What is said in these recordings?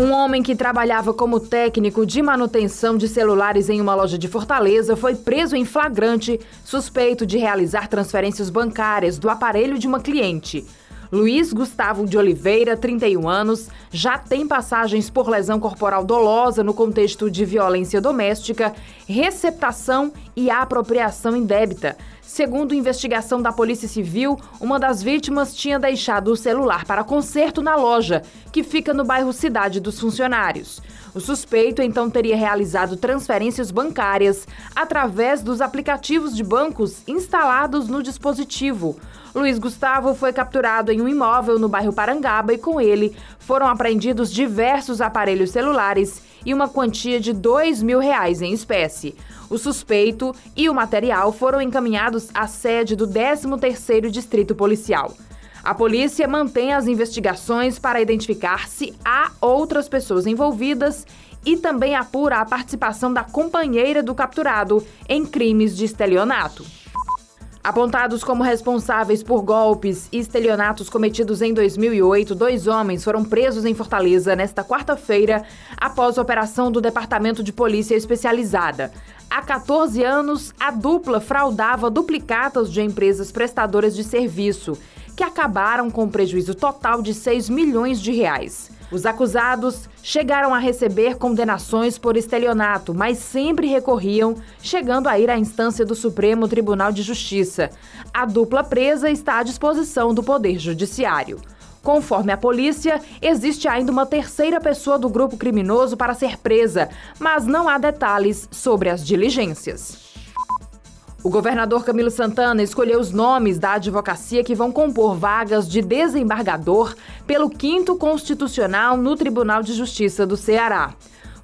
Um homem que trabalhava como técnico de manutenção de celulares em uma loja de Fortaleza foi preso em flagrante, suspeito de realizar transferências bancárias do aparelho de uma cliente. Luiz Gustavo de Oliveira, 31 anos, já tem passagens por lesão corporal dolosa no contexto de violência doméstica, receptação e apropriação indébita. Segundo investigação da Polícia Civil, uma das vítimas tinha deixado o celular para conserto na loja, que fica no bairro Cidade dos Funcionários. O suspeito então teria realizado transferências bancárias através dos aplicativos de bancos instalados no dispositivo. Luiz Gustavo foi capturado em um imóvel no bairro Parangaba e com ele foram apreendidos diversos aparelhos celulares e uma quantia de dois mil reais em espécie. O suspeito e o material foram encaminhados à sede do 13º Distrito Policial. A polícia mantém as investigações para identificar se há outras pessoas envolvidas e também apura a participação da companheira do capturado em crimes de estelionato. Apontados como responsáveis por golpes e estelionatos cometidos em 2008, dois homens foram presos em Fortaleza nesta quarta-feira após a operação do Departamento de Polícia Especializada. Há 14 anos, a dupla fraudava duplicatas de empresas prestadoras de serviço, que acabaram com um prejuízo total de 6 milhões de reais. Os acusados chegaram a receber condenações por estelionato, mas sempre recorriam, chegando a ir à instância do Supremo Tribunal de Justiça. A dupla presa está à disposição do Poder Judiciário. Conforme a polícia, existe ainda uma terceira pessoa do grupo criminoso para ser presa, mas não há detalhes sobre as diligências. O governador Camilo Santana escolheu os nomes da advocacia que vão compor vagas de desembargador pelo quinto constitucional no Tribunal de Justiça do Ceará.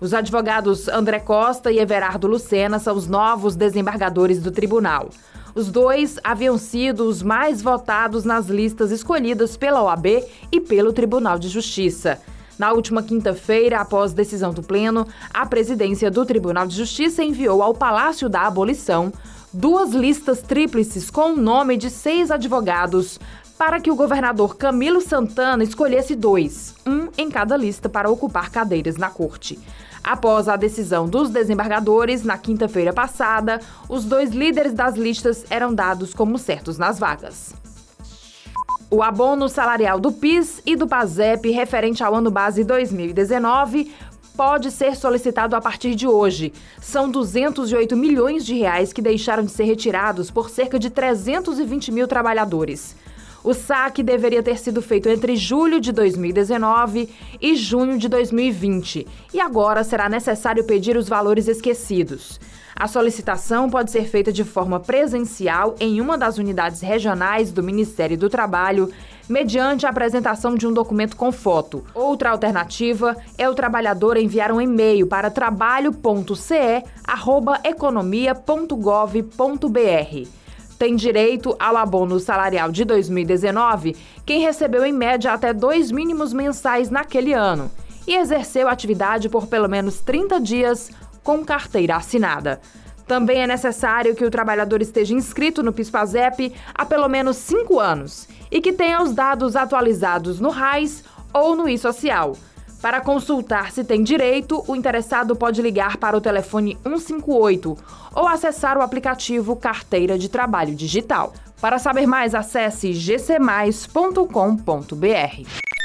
Os advogados André Costa e Everardo Lucena são os novos desembargadores do tribunal. Os dois haviam sido os mais votados nas listas escolhidas pela OAB e pelo Tribunal de Justiça. Na última quinta-feira, após decisão do Pleno, a presidência do Tribunal de Justiça enviou ao Palácio da Abolição duas listas tríplices com o nome de seis advogados para que o governador Camilo Santana escolhesse dois, um em cada lista para ocupar cadeiras na corte. Após a decisão dos desembargadores, na quinta-feira passada, os dois líderes das listas eram dados como certos nas vagas. O abono salarial do PIS e do PASEP referente ao ano base 2019 pode ser solicitado a partir de hoje. São 208 milhões de reais que deixaram de ser retirados por cerca de 320 mil trabalhadores. O saque deveria ter sido feito entre julho de 2019 e junho de 2020 e agora será necessário pedir os valores esquecidos. A solicitação pode ser feita de forma presencial em uma das unidades regionais do Ministério do Trabalho, mediante a apresentação de um documento com foto. Outra alternativa é o trabalhador enviar um e-mail para trabalho.ce@economia.gov.br tem direito ao abono salarial de 2019 quem recebeu em média até dois mínimos mensais naquele ano e exerceu atividade por pelo menos 30 dias com carteira assinada. Também é necessário que o trabalhador esteja inscrito no PIS/PASEP há pelo menos cinco anos e que tenha os dados atualizados no RAIS ou no iSocial. Para consultar se tem direito, o interessado pode ligar para o telefone 158 ou acessar o aplicativo Carteira de Trabalho Digital. Para saber mais, acesse gcmais.com.br.